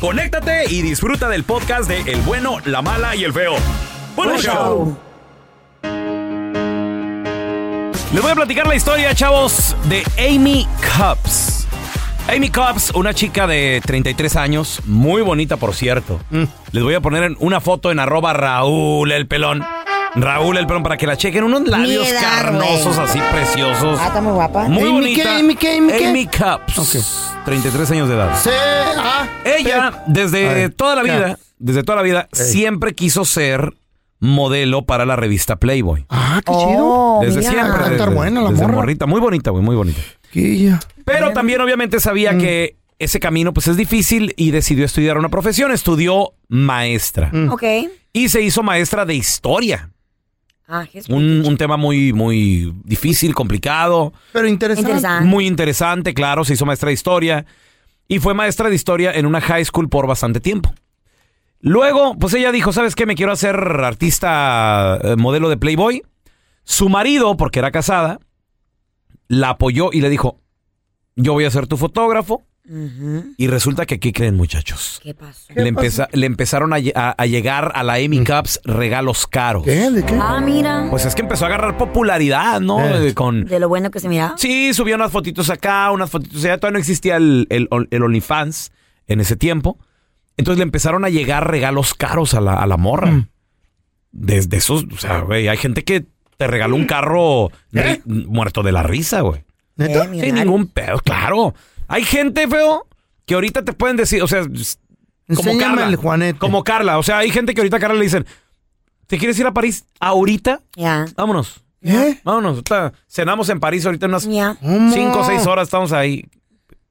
conéctate y disfruta del podcast de El bueno, la mala y el feo. ¡Buen show! Les voy a platicar la historia, chavos, de Amy Cups. Amy Cups, una chica de 33 años, muy bonita por cierto. Les voy a poner una foto en arroba Raúl el pelón. Raúl el pelón para que la chequen. Unos labios edad, carnosos así preciosos. Ah, está muy guapa. Muy Amy, bonita. Amy, ¿qué? Amy Cups. 33 años de edad. C A Ella, desde toda la vida, desde toda la vida, siempre quiso ser modelo para la revista Playboy. Ah, qué Oh, Desde mira. siempre. Va a estar desde- buena la desde morra. morrita. Muy bonita, güey, muy bonita. chido. Pero también obviamente Mm. sabía que ese camino pues es difícil y decidió estudiar una profesión. Estudió maestra. Mm. Ok. Y se hizo maestra de historia. Ah, Un, un tema muy, muy difícil, complicado. Pero interesante. Interesante. Muy interesante, claro. Se hizo maestra de historia. Y fue maestra de historia en una high school por bastante tiempo. Luego, pues ella dijo, ¿sabes qué? Me quiero hacer artista eh, modelo de Playboy. Su marido, porque era casada, la apoyó y le dijo, yo voy a ser tu fotógrafo. Y resulta que, ¿qué creen muchachos? ¿Qué pasó? Le, empeza- le empezaron a, lle- a- a llegar a la Amy Cups regalos caros. ¿Qué? ¿De qué? Ah, mira. Pues es que empezó a agarrar popularidad, ¿no? Eh. Eh, Con, De lo bueno que se mira. Sí, subía unas fotitos acá, unas fotitos allá. Todavía no existía el, el, el OnlyFans en ese tiempo. Entonces le empezaron a llegar regalos caros a la, a la morra. Desde esos, o sea, güey, hay gente que te regaló un carro ri- muerto de la risa, güey. ¿Neta? Eh, Sin ningún pedo, claro. Hay gente, feo, que ahorita te pueden decir, o sea, como Enséñame Carla. el Juanete. Como Carla. O sea, hay gente que ahorita a Carla le dicen, ¿te quieres ir a París ahorita? Ya. Vámonos. ¿Eh? Vámonos. ahorita cenamos en París ahorita unas. Cinco o seis horas estamos ahí.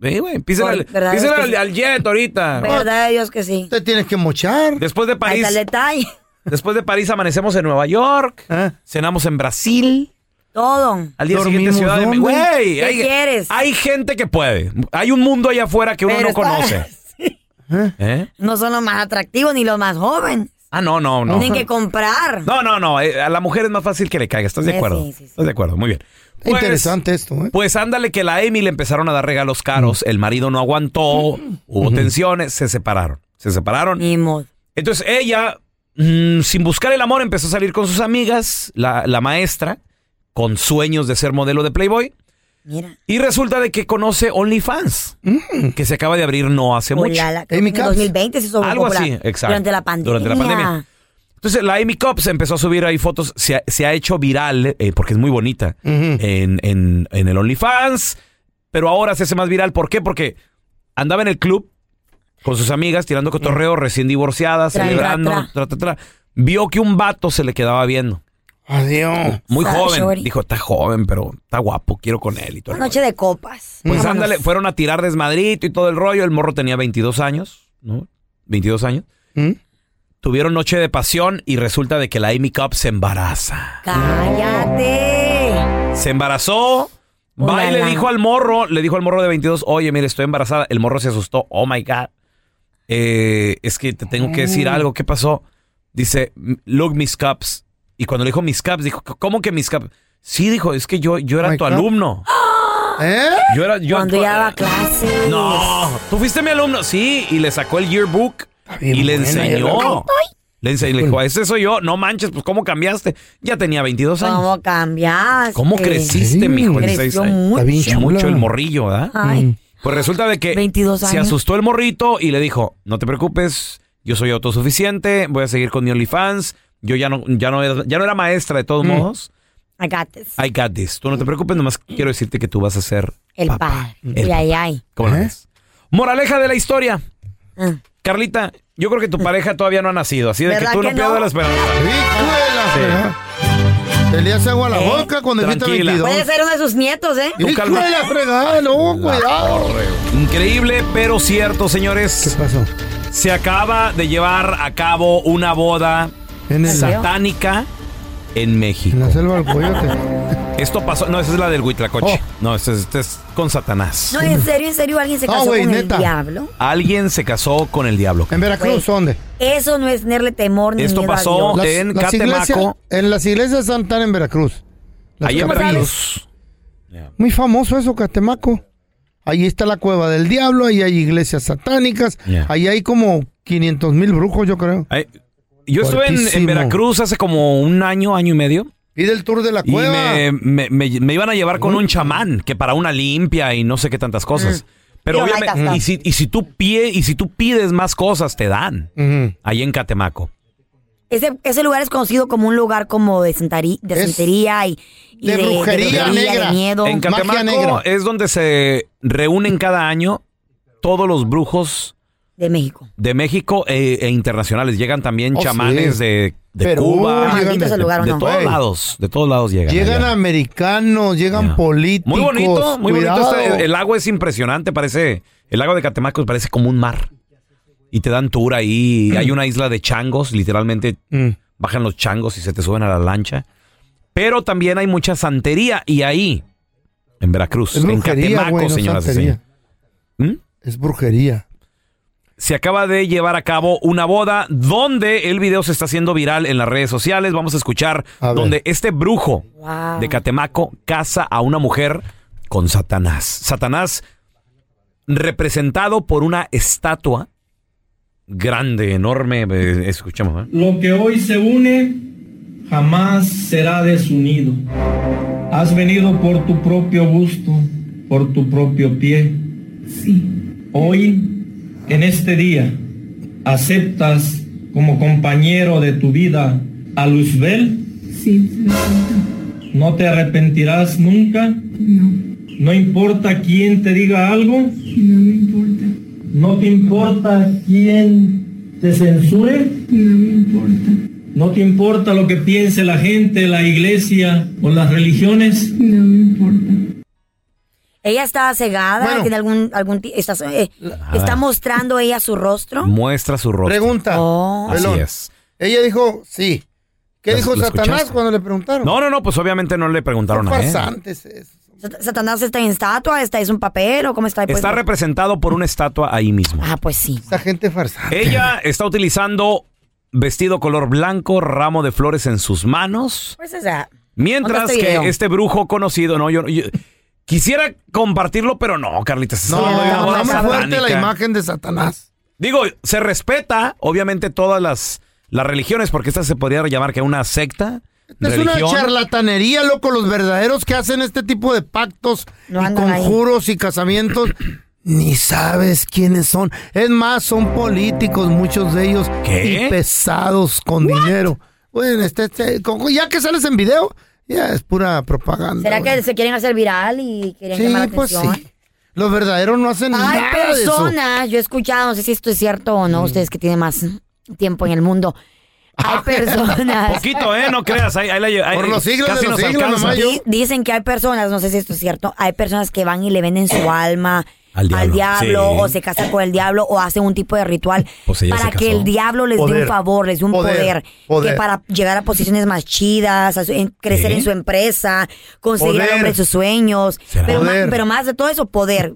Eh, güey, písele, al, al, sí. al jet ahorita. Verdad de Dios que sí. Te tienes que mochar. Después de Ahí París, está el detalle. después de París amanecemos en Nueva York, ¿Eh? cenamos en Brasil, Todo. al día siguiente ¿Dormimos Ciudad de? México. Güey, ¿Qué hay, quieres? hay gente que puede. Hay un mundo allá afuera que uno Pero no está- conoce. ¿Eh? No son los más atractivos ni los más jóvenes. Ah, no, no, no. Tienen que comprar. No, no, no. eh, A la mujer es más fácil que le caiga. ¿Estás de Eh, acuerdo? sí, sí, sí. ¿Estás de acuerdo? Muy bien. Interesante esto, ¿eh? Pues ándale que la Amy le empezaron a dar regalos caros. El marido no aguantó. Hubo tensiones. Se separaron. Se separaron. Ni modo. Entonces ella, mm, sin buscar el amor, empezó a salir con sus amigas, la, la maestra, con sueños de ser modelo de Playboy. Mira. Y resulta de que conoce OnlyFans, que se acaba de abrir no hace mucho. Creo Amy que en Cups. 2020 se hizo Algo popular. así, exacto. Durante la pandemia. Durante la pandemia. Entonces la Amy Cups empezó a subir ahí fotos, se ha, se ha hecho viral, eh, porque es muy bonita, en, en- en el OnlyFans. pero ahora se hace más viral. ¿Por qué? Porque andaba en el club con sus amigas tirando cotorreo, recién divorciadas, celebrando, tra. tra, tra, tra. Vio que un vato se le quedaba viendo. Adiós. Muy joven. shorty. Dijo, está joven, pero está guapo, quiero con él y todo. Una noche de copas. Pues Vámonos. ándale, fueron a tirar desmadrito y todo el rollo. El morro tenía 22 años, ¿no? 22 años. ¿Mm? Tuvieron noche de pasión y resulta de que la Amy Cup se embaraza. Cállate. Se embarazó. Va y le dijo al morro, le dijo al morro de 22, oye, mire, estoy embarazada. El morro se asustó. Oh, my God. Eh, es que te tengo que decir algo. ¿Qué pasó? Dice, look, Miss Cups. Y cuando le dijo Miss Cups, dijo, ¿cómo que Miss Cups? Sí, dijo, es que yo, yo era My tu alumno. ¿Eh? Yo era, yo Cuando ya daba clases. No, tú fuiste mi alumno. Sí, y le sacó el yearbook y le buena, ya enseñó. Le enseñó, le dijo, ese soy yo. No manches, pues ¿cómo cambiaste? Ya tenía 22 años. ¿Cómo cambiaste? ¿Cómo creciste, Sí. mijo? en Creció seis años? mucho. Está bien Sí, chula. mucho el morrillo, ¿verdad? Ay, Pues resulta de que 22 se asustó el morrito y le dijo, no te preocupes, yo soy autosuficiente, voy a seguir con mi OnlyFans. Yo ya no, ya no, era, ya no era maestra de todos modos. I got this. I got this. Tú no te preocupes, nomás quiero decirte que tú vas a ser El papá. padre. El Ay, ay, ay. ¿Cómo ¿Eh? ves? Moraleja de la historia. Ah. Carlita, yo creo que tu pareja todavía no ha nacido, así de que ¿Verdad tú no que pierdas no? la esperanza. De la Sí. Se le hace agua a la ¿Eh? boca cuando dijiste Tranquila. 22. Puede ser uno de sus nietos, ¿eh? Calma. de la fregada, no, cuidado. Increíble, pero cierto, ¿Qué señores. pasó? Se acaba de llevar a cabo una boda En, el- satánica en en México. la selva del coyote. Esto pasó, no, esa es la del Huitlacoche. Oh. No, esta es, esta es con Satanás. No, en serio, en serio, alguien se No, casó güey, con neta. el diablo. Alguien se casó con el diablo. ¿En Veracruz dónde? Eso no es tenerle temor ni Esto miedo a pasó Dios. en iglesias- Catemaco. en las iglesias están en Veracruz. Las Ahí en capillas. Veracruz. Muy famoso eso, Catemaco. Ahí está la cueva del diablo, ahí hay iglesias satánicas, Yeah. ahí hay como 500 mil brujos, yo creo. Ay, Yo estuve en. Veracruz hace como un año, año y medio. Pide el tour de la Y cueva. me, me- me- me iban a llevar con un chamán, que para una limpia y no sé qué tantas cosas. Pero Yo like obviamente, y si, y si tú pie, y si tú pides más cosas, te dan. Ujú. Ahí en Catemaco. Ese, ese lugar es conocido como un lugar como de, santari- de santería y, y de brujería negra. de miedo. En Magia Catemaco negra. es donde se reúnen cada año todos los brujos de México. de México e, e internacionales. Llegan también Oh, chamanes sí. de, de Perú, Cuba. llegan de- ese lugar, ¿o De no? todos lados, de todos lados llegan. Llegan allá. americanos, llegan políticos. Muy bonito, muy cuidado. bonito. este- el agua es impresionante, parece. El lago de Catemaco parece como un mar. Y te dan tour ahí. Hay una isla de changos, literalmente Mm. bajan los changos y se te suben a la lancha. Pero también hay mucha santería. Y ahí, en Veracruz, Es en brujería, Catemaco, señoras y señores. ¿Mm? Es brujería. Se acaba de llevar a cabo una boda donde el video se está haciendo viral en las redes sociales. Vamos a escuchar A donde este brujo Wow. de Catemaco casa a una mujer con Satanás. Satanás representado por una estatua grande, enorme. eh, Escuchemos. ¿eh? Lo que hoy se une jamás será desunido. Has venido por tu propio gusto, por tu propio pie. Sí. Hoy, en este día, aceptas como compañero de tu vida a Luzbel. Sí, No te arrepentirás nunca. no, No importa quién te diga algo. no me importa, No te importa quién te censure. no me importa, No te importa lo que piense la gente, la iglesia o las religiones. no me importa. Ella está cegada, Bueno. tiene algún, algún está, eh, está mostrando ella su rostro. Muestra su rostro. Pregunta. Oh. Así es. Ella dijo, sí. ¿Qué ¿La- dijo la Satanás escuchaste? cuando le preguntaron? No, no, no, pues obviamente no le preguntaron a él. Satanás está en estatua, está es un papel o cómo está. Pues, Está representado por una estatua ahí mismo. Ah, pues sí. Esa gente farsante. Ella está utilizando vestido color blanco, ramo de flores en sus manos. Pues o sea, Mientras que este brujo conocido, no, yo, yo- quisiera compartirlo, pero no, está No, no, está muy fuerte la imagen de Satanás. Digo, se respeta, obviamente, todas las, las religiones, porque esta se podría llamar que una secta. Es religión. una charlatanería, loco. Los verdaderos que hacen este tipo de pactos No y ahí. conjuros y casamientos, ni sabes quiénes son. Es más, son políticos, muchos de ellos. ¿Qué? Y pesados con dinero. Bueno, este, este, ya que sales en video, ya es pura propaganda. ¿será que se quieren hacer viral y quieren Sí, llamar la pues atención? sí. Los verdaderos no hacen Hay nada de eso. personas, yo he escuchado, no sé si esto es cierto o no, ustedes que tienen más tiempo en el mundo. Hay personas. Poquito, ¿eh? No creas. Por los siglos casi de los nos siglos, nomás yo. Di- Dicen que hay personas, no sé si esto es cierto, hay personas que van y le venden su alma Al diablo, sí. o se casan con el diablo o hacen un tipo de ritual Pues para que el diablo les dé un favor, les dé un poder, Poder. Poder. que para llegar a posiciones más chidas, a su- en- crecer en su empresa, conseguir al hombre de sus sueños, pero, Poder. pero más de todo eso, poder.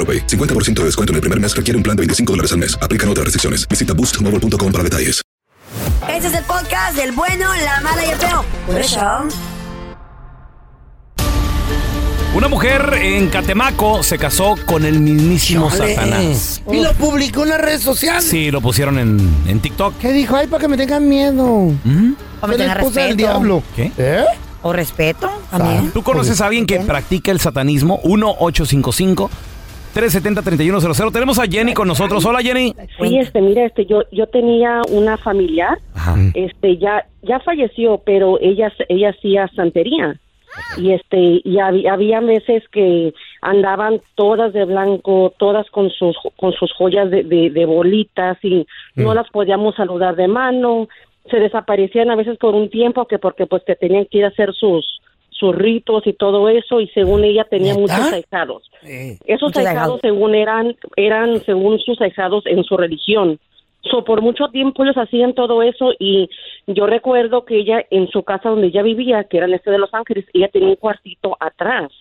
AroPay. 50% de descuento en el primer mes requiere un plan de 25 dólares al mes. Aplican otras restricciones. Visita boostmobile.com para detalles. Este es el podcast del bueno, la mala y el feo. Por eso. Una mujer en Catemaco se casó con el mismísimo Chale. Satanás. Y lo publicó en las redes sociales. Sí, lo pusieron en, en TikTok. ¿Qué dijo? Ay, para que me tengan miedo. O me ¿Qué tenga le puso el respeto. diablo? ¿Qué? ¿Eh? O respeto también. ¿Tú conoces a alguien que practica el satanismo? 1-855-370-3100. Tenemos a Jenny con nosotros. Hola, Jenny. Sí, este, mira, este, yo, yo tenía una familiar, este, ya, ya falleció, pero ella, ella hacía santería. Y este, y había, había veces que andaban todas de blanco, todas con sus, con sus joyas de, de, de bolitas y no las podíamos saludar de mano. Se desaparecían a veces por un tiempo que porque pues te tenían que ir a hacer sus, sus ritos y todo eso y según ella tenía ¿Neta? muchos ahijados. Esos Muchos ahijados ahijados. según eran, eran según sus ahijados en su religión. So, por mucho tiempo ellos hacían todo eso y yo recuerdo que ella en su casa donde ella vivía, que era en este de Los Ángeles, ella tenía un cuartito atrás.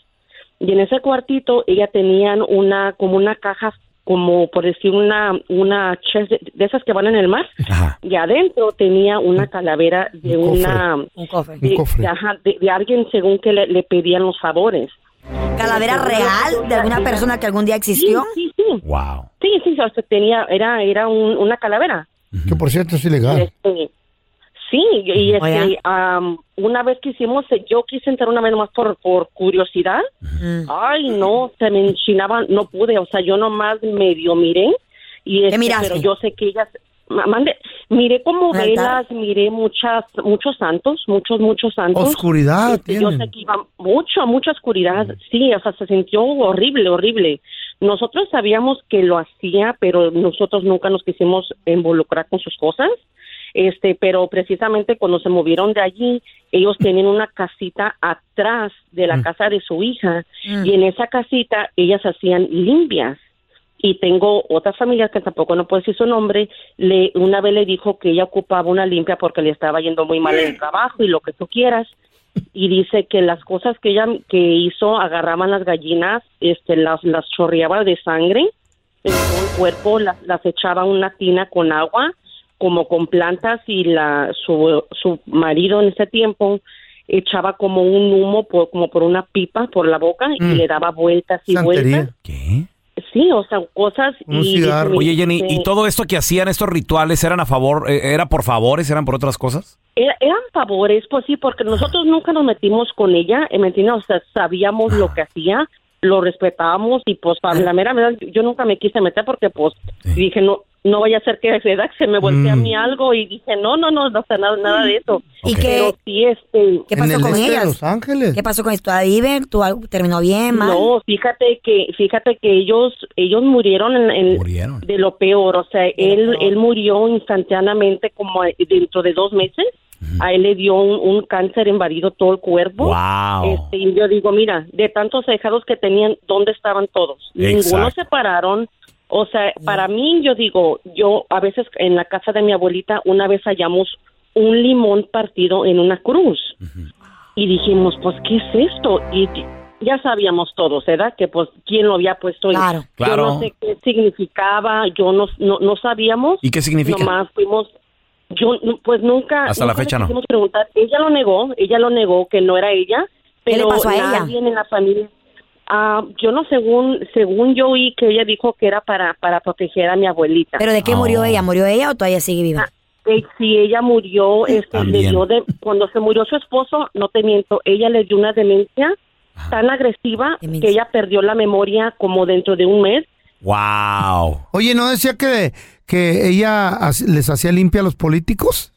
Y en ese cuartito ella tenían una, como una caja, como por decir una, una chest de, de esas que van en el mar. Ajá. Y adentro tenía una calavera de Un cofre. una, Un cofre. de, Un cofre. de- ajá, de- de alguien según que le, le pedían los favores. ¿Calavera real de alguna persona que algún día existió? Sí, sí, sí. Wow. Sí, sí, o sea, tenía, era, era un- una calavera. Que por cierto es ilegal. Este, sí, y este, am, una vez que hicimos, yo quise entrar una vez más por, por curiosidad. Mm. Ay, no, se me enchinaba, no pude, o sea, yo nomás medio miré. Y este, miraste? pero yo sé que ellas, ma- mande, miré como velas, miré muchas, muchos santos, muchos, muchos santos. Oscuridad Este, yo sé que iba mucho, mucha oscuridad, sí, o sea, se sintió horrible, horrible. Nosotros sabíamos que lo hacía, pero nosotros nunca nos quisimos involucrar con sus cosas. Este, pero precisamente cuando se movieron de allí, ellos tenían una casita atrás de la casa de su hija y en esa casita ellas hacían limpias. Y tengo otra familia que tampoco no puedo decir su nombre, le una vez le dijo que ella ocupaba una limpia porque le estaba yendo muy mal en el trabajo y lo que tú quieras. Y dice que las cosas que ella que hizo agarraban las gallinas, este las las chorreaba de sangre en todo el cuerpo, las, las echaba a una tina con agua como con plantas y la su, su marido en ese tiempo echaba como un humo por, como por una pipa por la boca y Mm. le daba vueltas y Santería. vueltas. ¿Qué? Sí, o sea, cosas Un y cigarro. Oye, Jenny, ¿y todo esto que hacían, estos rituales, eran a favor, eh, era por favores, eran por otras cosas? Era- eran favores, pues sí, porque nosotros nunca nos metimos con ella, eh, ¿me entiendes? O sea, sabíamos lo que hacía, lo respetábamos y pues para la mera verdad yo nunca me quise meter porque pues dije no, no vaya a ser que ¿verdad? se me voltee a Mm. mí algo y dije, no, no, no, no, sea, nada, nada de eso. ¿Y qué- Pero sí, este... ¿Qué pasó con este ellas? Los Ángeles. ¿Qué pasó con esto? ¿Todavía viven? ¿Tú algo terminó bien, mal? No, fíjate que fíjate que ellos ellos murieron en, en- Murieron. de lo peor, o sea, él él murió instantáneamente como dentro de dos meses. A él le dio un, un cáncer invadido todo el cuerpo. Wow. Este, y yo digo, mira, de tantos dejados que tenían, ¿dónde estaban todos? Ninguno se pararon. O sea, para mí, yo digo, yo a veces en la casa de mi abuelita, una vez hallamos un limón partido en una cruz. Y dijimos, pues, ¿qué es esto? Y ya sabíamos todos, ¿verdad? Que, pues, quién lo había puesto. Claro. Yo Claro. no sé qué significaba, yo no, no, no sabíamos. ¿Y qué significa? Nomás fuimos, yo pues nunca. Hasta la fecha le no. preguntar. Ella lo negó, ella lo negó que no era ella, ¿Qué le pero pasó a ella? nadie en la familia. Ah, yo no, según según yo oí que ella dijo que era para para proteger a mi abuelita. ¿Pero de qué Oh. murió ella? ¿Murió ella o todavía sigue viva? Eh, si ella murió, este, le dio de, cuando se murió su esposo, no te miento, ella le dio una demencia tan agresiva Demencia. que ella perdió la memoria como dentro de un mes. Wow. Oye, ¿no decía que, que ella les hacía limpia a los políticos?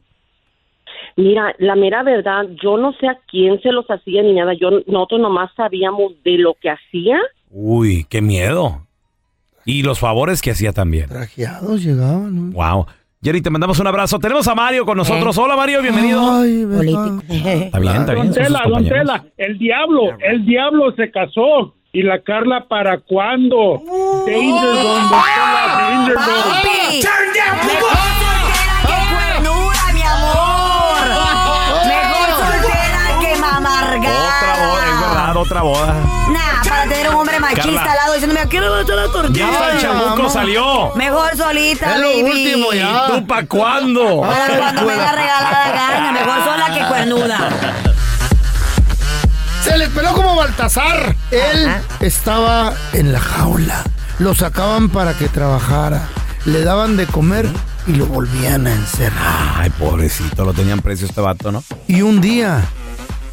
Mira, la mera verdad, yo no sé a quién se los hacía ni nada. Yo nosotros nomás sabíamos de lo que hacía. Uy, qué miedo. Y los favores que hacía también. Trajeados llegaban, ¿no? Wow. Jerry, te mandamos un abrazo. Tenemos a Mario con nosotros. Hola, Mario, bienvenido. Ay. Político. Está bien, está bien. Don Tela, don. Tela, el diablo, el diablo se casó. ¿Y la Carla para cuándo? Danger Zone, don Tela, Danger Zone. ¡Papi! ¡Mejor Otra boda, es verdad, otra boda. Nah, para tener un hombre machista Carla. al lado diciéndome, ¿a qué le voy a echar la tortilla? Ya hasta el chamuco salió. Mejor solita, Es lo baby. último ya. ¿Tú pa' cuándo? Para cuando me la regalada gana, mejor sola que cuernuda. Se les peló como Baltasar. Él estaba en la jaula. Lo sacaban para que trabajara. Le daban de comer y lo volvían a encerrar. Ay, pobrecito, lo tenían precio este vato, ¿no? Y un día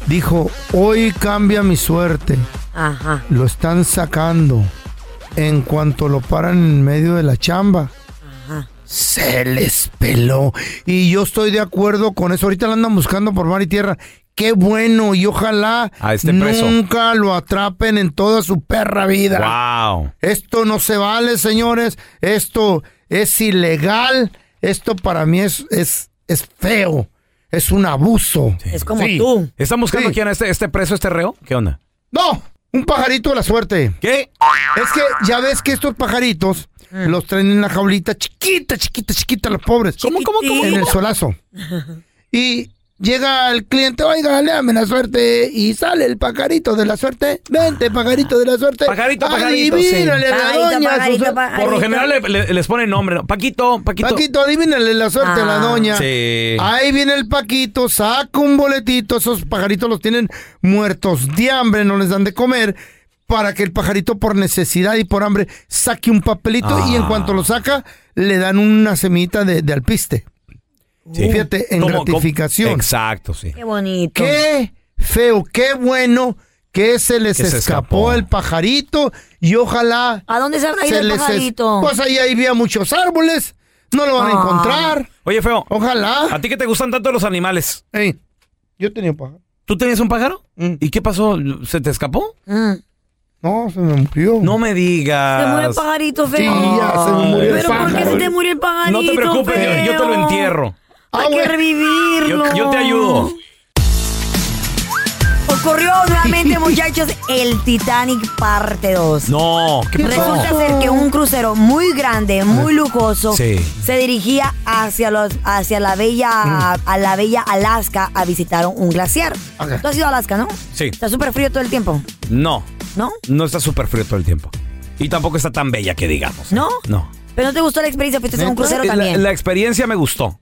dijo, hoy cambia mi suerte. Ajá. Lo están sacando. En cuanto lo paran en medio de la chamba. Se les peló. Y yo estoy de acuerdo con eso. Ahorita lo andan buscando por mar y tierra. Qué bueno. Y ojalá A este preso. nunca lo atrapen en toda su perra vida. Wow. Esto no se vale, señores. Esto es ilegal. Esto para mí es, es, es feo. Es un abuso. Es como Sí. tú. ¿Están buscando Sí. quién? ¿Este, ¿Este preso, este reo? ¿Qué onda? No, un pajarito de la suerte. ¿Qué? Es que ya ves que estos pajaritos los traen en la jaulita chiquita, chiquita, chiquita, los pobres. ¿Cómo, cómo, cómo? En el solazo. Y llega el cliente, oiga, léame la suerte. Y sale el pajarito de la suerte. Vente, pajarito de la suerte. Pajarito, pajarito, Adivínale a la Pajarito, doña. pajarito, su- pajarito. Por lo general le- le- les ponen nombre, ¿no? Paquito, Paquito. Paquito, adivínale la suerte a la Ah. doña. Sí. Ahí viene el Paquito, saca un boletito. Esos pajaritos los tienen muertos de hambre, no les dan de comer. Para que el pajarito, por necesidad y por hambre, saque un papelito y en Ah. cuanto lo saca, le dan una semita de, de alpiste. Sí. Fíjate, en ¿Cómo- cómo? gratificación. Exacto, sí. Qué bonito. Qué feo, qué bueno que se les Que se escapó, escapó. el pajarito y ojalá ¿A dónde se habrá ido el les es- pajarito? Pues ahí había muchos árboles, no lo van a Ah. encontrar. Oye, feo, Ojalá. ¿a ti que te gustan tanto los animales? Ey, yo tenía un pájaro. ¿Tú tenías un pájaro? Mm. ¿Y qué pasó? ¿Se te escapó? Mm. No, se me murió. No me digas. Se murió el pajarito Sí, feo. ya se me murió el ¿Pero por qué pájaro. se te murió el pajarito No te preocupes, yo, yo te lo feo? entierro. Hay que revivirlo. Yo, yo te ayudo. Ocurrió nuevamente, muchachos, el Titanic parte 2. No, ¿qué pasó? Resulta ser que un crucero muy grande, muy lujoso, Sí. se dirigía hacia los, hacia la bella, a la bella Alaska a visitar un glaciar. Tú has ido a Alaska, ¿no? Sí. Está súper frío todo el tiempo, No, ¿no? no está súper frío todo el tiempo. Y tampoco está tan bella que digamos. ¿No? No. Pero no te gustó la experiencia, fuiste a un crucero La, también. la experiencia me gustó.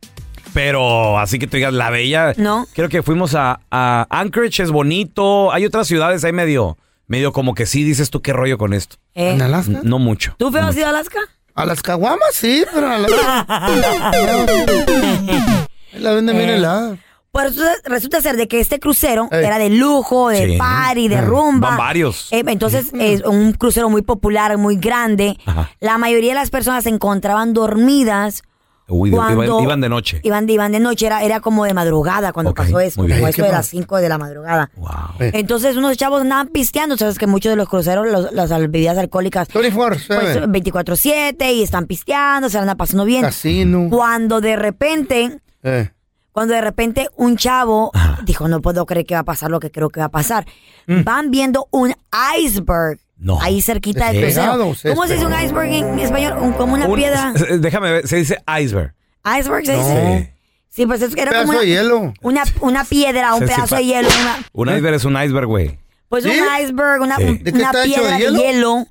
Pero así que tú digas, la bella. No. Creo que fuimos a, a Anchorage, es bonito. Hay otras ciudades ahí medio, medio como que sí dices tú qué rollo con esto. Eh, ¿En Alaska? N- No mucho. ¿Tú feo has ido a Alaska? A las caguamas, sí, pero a la... la venden bien helada. Pues resulta, resulta ser de que este crucero Ey. era de lujo, de Sí. party, de Ah. rumba. Van varios. Eh, entonces, es un crucero muy popular, muy grande. Ajá. La mayoría de las personas se encontraban dormidas. Uy, de- Cuando- iban, iban de noche. Iban de, iban de noche, era, era como de madrugada cuando pasó bien. como ¿Qué esto de las 5 de la madrugada. Eh. Entonces unos chavos andaban pisteando, sabes que muchos de los cruceros, los- las bebidas alcohólicas, pues 24-7 y están pisteando, se la andan pasando bien. Casino. Cuando de repente, Eh. cuando de repente un chavo dijo, no puedo creer que va a pasar lo que creo que va a pasar. Van viendo un iceberg No. ahí cerquita del crucero. ¿Cómo se dice un iceberg en español? Un- como una Un- piedra. eh, Déjame ver, se dice iceberg. Iceberg se No. dice. Sí, pues es que era Pedazo como una, de hielo. Una, una piedra, un Se- pedazo de hielo. Una, Un iceberg es un iceberg, güey. pues un iceberg, una, Sí. un- ¿De qué una piedra de de hielo?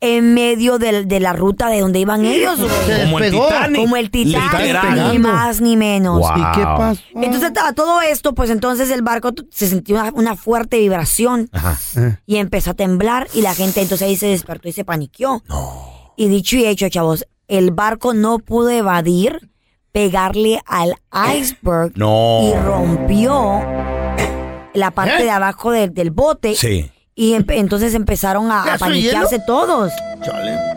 En medio del- de, la ruta de donde iban ellos. güey. Como el. Titanic. Como el Titanic, ni más ni menos. Wow. ¿Y qué pasó? Entonces, a todo esto, pues entonces el barco se sintió una, una fuerte vibración y empezó a temblar y la gente entonces ahí se despertó y se paniqueó. Y dicho y hecho, chavos, el barco no pudo evadir, pegarle al iceberg No. y rompió la parte de abajo del- del bote. Sí. Y empe- entonces empezaron a, a ¿Pedazo de paniquearse todos.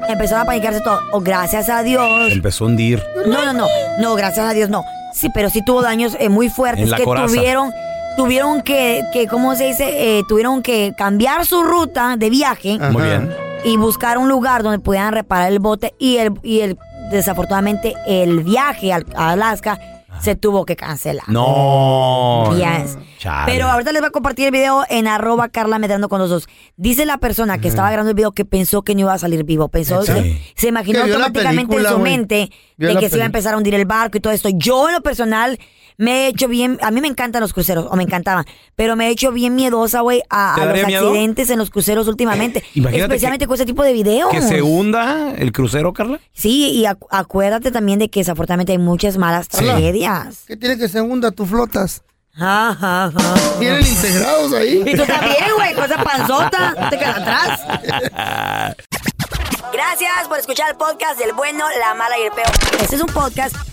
Empezaron a paniquearse todos. O gracias a Dios. Se empezó a hundir. No, no, no. No, gracias a Dios no. Sí, pero sí tuvo daños eh, muy fuertes En la que coraza. tuvieron tuvieron que, que ¿cómo se dice? Eh, tuvieron que cambiar su ruta de viaje Muy bien. y buscar un lugar donde pudieran reparar el bote y el, y el desafortunadamente el viaje al- a Alaska se tuvo que cancelar. No. Yes. Pero ahorita les voy a compartir el video en arroba Carla Medrano con los dos. Dice la persona que estaba grabando el video que pensó que no iba a salir vivo. Pensó, Sí. se, se imaginó Que automáticamente película, en su mente Vio de que se iba a empezar a hundir el barco y todo esto. Yo en lo personal me he hecho bien, a mí me encantan los cruceros, o me encantaban, pero me he hecho bien miedosa, güey, a, ¿Te a los daría miedo? accidentes en los cruceros últimamente. Imagínate especialmente con ese tipo de videos. ¿Que se hunda el crucero, Carla? Sí, y acu- acuérdate también de que desafortunadamente hay muchas malas tragedias. ¿Qué tiene que segunda? Tú flotas. Ajá, Tienen integrados ahí. Y tú también, güey, con esa panzota, no te quedas atrás. Gracias por escuchar el podcast del bueno, la mala y el peor. Este es un podcast